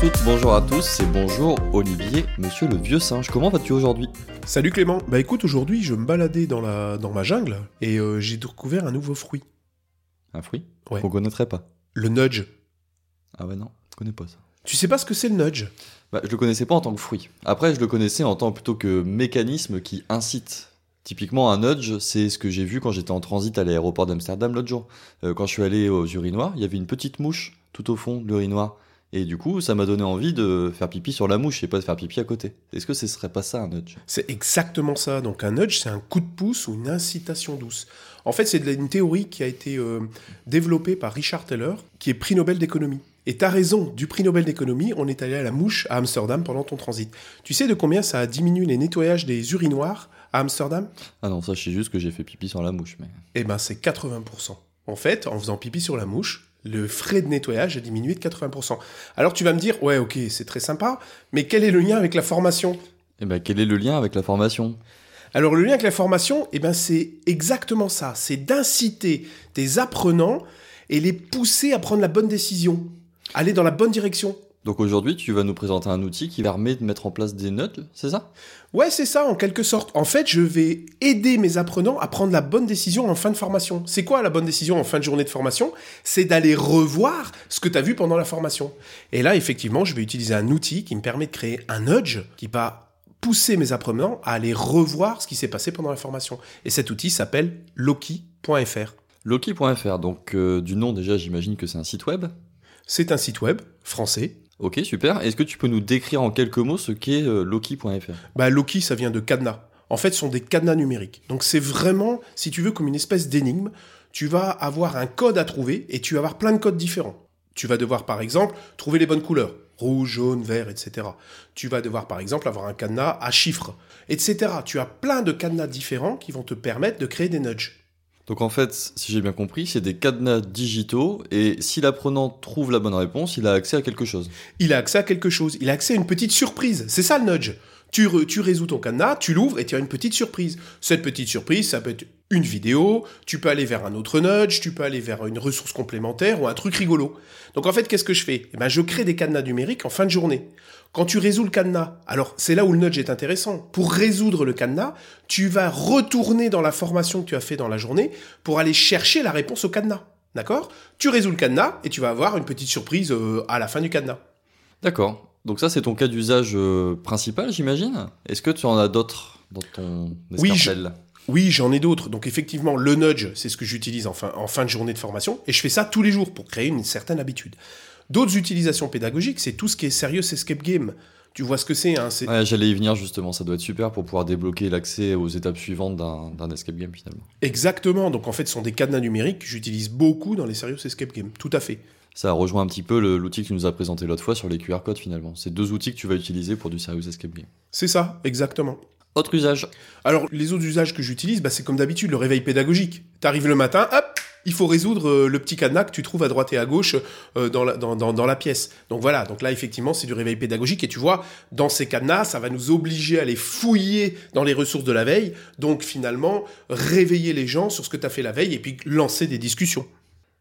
toutes, bonjour à tous et bonjour Olivier, monsieur le vieux singe. Comment vas-tu aujourd'hui? Salut Clément. Bah écoute, aujourd'hui je me baladais dans, la, dans ma jungle et euh, j'ai découvert un nouveau fruit. Un fruit? Ouais. Qu'on connaîtrait pas. Le nudge. Ah ouais, non, je connais pas ça. Tu sais pas ce que c'est le nudge? Bah, je le connaissais pas en tant que fruit. Après, je le connaissais en tant plutôt que mécanisme qui incite. Typiquement, un nudge, c'est ce que j'ai vu quand j'étais en transit à l'aéroport d'Amsterdam l'autre jour. Euh, quand je suis allé aux urinoirs, il y avait une petite mouche tout au fond de l'urinoir. Et du coup, ça m'a donné envie de faire pipi sur la mouche et pas de faire pipi à côté. Est-ce que ce serait pas ça un nudge? C'est exactement ça. Donc un nudge, c'est un coup de pouce ou une incitation douce. En fait, c'est une théorie qui a été euh, développée par Richard Taylor, qui est prix Nobel d'économie. Et t'as raison, du prix Nobel d'économie, on est allé à la mouche à Amsterdam pendant ton transit. Tu sais de combien ça a diminué les nettoyages des urinoirs à Amsterdam? Ah non, ça, je sais juste que j'ai fait pipi sur la mouche. Mais... Eh ben, c'est 80%. En fait, en faisant pipi sur la mouche, le frais de nettoyage a diminué de 80%. Alors tu vas me dire, ouais, ok, c'est très sympa, mais quel est le lien avec la formation? Eh ben, quel est le lien avec la formation? Alors le lien avec la formation, eh ben, c'est exactement ça. C'est d'inciter tes apprenants et les pousser à prendre la bonne décision, aller dans la bonne direction. Donc aujourd'hui, tu vas nous présenter un outil qui permet de mettre en place des nudges, c'est ça? Ouais, c'est ça, en quelque sorte. En fait, je vais aider mes apprenants à prendre la bonne décision en fin de formation. C'est quoi la bonne décision en fin de journée de formation? C'est d'aller revoir ce que tu as vu pendant la formation. Et là, effectivement, je vais utiliser un outil qui me permet de créer un nudge qui va pousser mes apprenants à aller revoir ce qui s'est passé pendant la formation. Et cet outil s'appelle Loki.fr. Loki.fr, donc euh, du nom déjà, j'imagine que c'est un site web? C'est un site web français. Ok, super. Est-ce que tu peux nous décrire en quelques mots ce qu'est euh, Loki.fr Bah, Loki, ça vient de cadenas. En fait, ce sont des cadenas numériques. Donc, c'est vraiment, si tu veux, comme une espèce d'énigme. Tu vas avoir un code à trouver et tu vas avoir plein de codes différents. Tu vas devoir, par exemple, trouver les bonnes couleurs. Rouge, jaune, vert, etc. Tu vas devoir, par exemple, avoir un cadenas à chiffres, etc. Tu as plein de cadenas différents qui vont te permettre de créer des nudges. Donc en fait, si j'ai bien compris, c'est des cadenas digitaux et si l'apprenant trouve la bonne réponse, il a accès à quelque chose. Il a accès à quelque chose. Il a accès à une petite surprise. C'est ça le nudge. Tu, tu résous ton cadenas, tu l'ouvres et tu as une petite surprise. Cette petite surprise, ça peut être une vidéo, tu peux aller vers un autre nudge, tu peux aller vers une ressource complémentaire ou un truc rigolo. Donc en fait, qu'est-ce que je fais? Eh ben, Je crée des cadenas numériques en fin de journée. Quand tu résous le cadenas, alors c'est là où le nudge est intéressant. Pour résoudre le cadenas, tu vas retourner dans la formation que tu as fait dans la journée pour aller chercher la réponse au cadenas. D'accord? Tu résous le cadenas et tu vas avoir une petite surprise euh, à la fin du cadenas. D'accord. Donc ça, c'est ton cas d'usage euh, principal, j'imagine? Est-ce que tu en as d'autres dans ton Oui, escarcelle? Oui, j'en ai d'autres. Donc effectivement, le nudge, c'est ce que j'utilise en fin, en fin de journée de formation, et je fais ça tous les jours pour créer une certaine habitude. D'autres utilisations pédagogiques, c'est tout ce qui est Serious Escape Game. Tu vois ce que c'est, hein Ouais, j'allais y venir justement, ça doit être super pour pouvoir débloquer l'accès aux étapes suivantes d'un escape game finalement. Exactement. Donc en fait, ce sont des cadenas numériques que j'utilise beaucoup dans les Serious Escape Game. Tout à fait. Ça rejoint un petit peu l'outil que tu nous as présenté l'autre fois sur les QR codes finalement. C'est deux outils que tu vas utiliser pour du serious escape game. C'est ça, exactement. Autre usage Alors, les autres usages que j'utilise, bah, c'est comme d'habitude le réveil pédagogique. T'arrives le matin, hop, il faut résoudre euh, le petit cadenas que tu trouves à droite et à gauche euh, dans, la, dans, dans, dans la pièce. Donc voilà, donc là, effectivement, c'est du réveil pédagogique. Et tu vois, dans ces cadenas, ça va nous obliger à aller fouiller dans les ressources de la veille. Donc finalement, réveiller les gens sur ce que tu as fait la veille et puis lancer des discussions.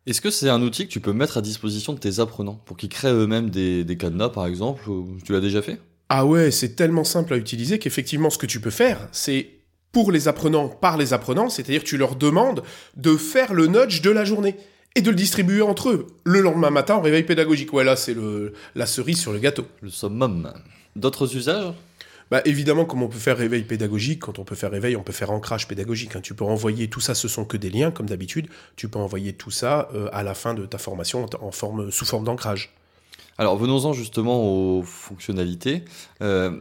Est-ce que c'est un outil que tu peux mettre à disposition de tes apprenants pour qu'ils créent eux-mêmes des, des cadenas par exemple Tu l'as déjà fait? Ah ouais, c'est tellement simple à utiliser qu'effectivement, ce que tu peux faire, c'est pour les apprenants, par les apprenants, c'est-à-dire tu leur demandes de faire le nudge de la journée et de le distribuer entre eux le lendemain matin au réveil pédagogique. Ouais, là, c'est le, la cerise sur le gâteau. Le summum. D'autres usages? Bah, évidemment, comme on peut faire réveil pédagogique, quand on peut faire réveil, on peut faire ancrage pédagogique. hein. Tu peux envoyer tout ça, ce sont que des liens, comme d'habitude. Tu peux envoyer tout ça euh, à la fin de ta formation en forme, sous forme d'ancrage. Alors venons-en justement aux fonctionnalités. Euh,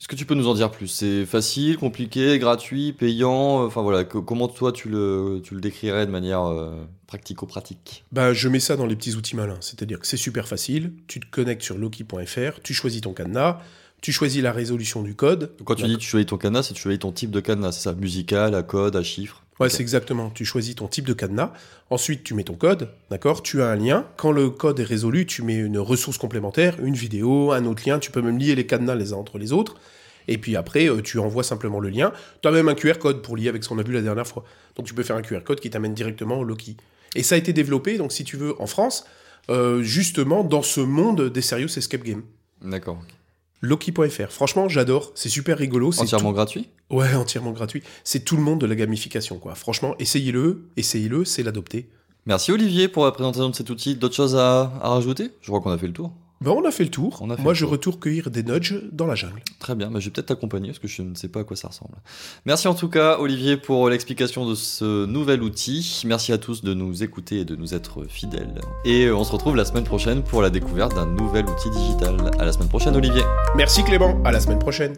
Est-ce que tu peux nous en dire plus? C'est facile, compliqué, gratuit, payant? Enfin voilà, co- comment toi tu le, tu le décrirais de manière euh, pratico-pratique Bah, je mets ça dans les petits outils malins. C'est-à-dire que c'est super facile. Tu te connectes sur loki.fr, tu choisis ton cadenas, tu choisis la résolution du code. Quand tu dis tu choisis ton cadenas, c'est tu choisis ton type de cadenas, c'est ça? Musical, à code, à chiffre Ouais, c'est exactement. Tu choisis ton type de cadenas. Ensuite, tu mets ton code, d'accord? Tu as un lien. Quand le code est résolu, tu mets une ressource complémentaire, une vidéo, un autre lien. Tu peux même lier les cadenas les uns entre les autres. Et puis après, euh, tu envoies simplement le lien. Tu as même un QR code pour lier avec ce qu'on a vu la dernière fois. Donc tu peux faire un QR code qui t'amène directement au Loki. Et ça a été développé, donc si tu veux, en France, euh, justement dans ce monde des Serious Escape Games. D'accord. Loki.fr. Franchement, j'adore. C'est super rigolo. C'est Entièrement gratuit Ouais, entièrement gratuit. C'est tout le monde de la gamification, quoi. Franchement, essayez-le. Essayez-le, c'est l'adopter. Merci Olivier pour la présentation de cet outil. D'autres choses à, à rajouter? Je crois qu'on a fait le tour. Ben, on a fait le tour. On a fait Moi, le je tour. retourne cueillir des nudges dans la jungle. Très bien, bah, je vais peut-être t'accompagner parce que je ne sais pas à quoi ça ressemble. Merci en tout cas Olivier pour l'explication de ce nouvel outil. Merci à tous de nous écouter et de nous être fidèles. Et on se retrouve la semaine prochaine pour la découverte d'un nouvel outil digital. À la semaine prochaine Olivier. Merci Clément. À la semaine prochaine.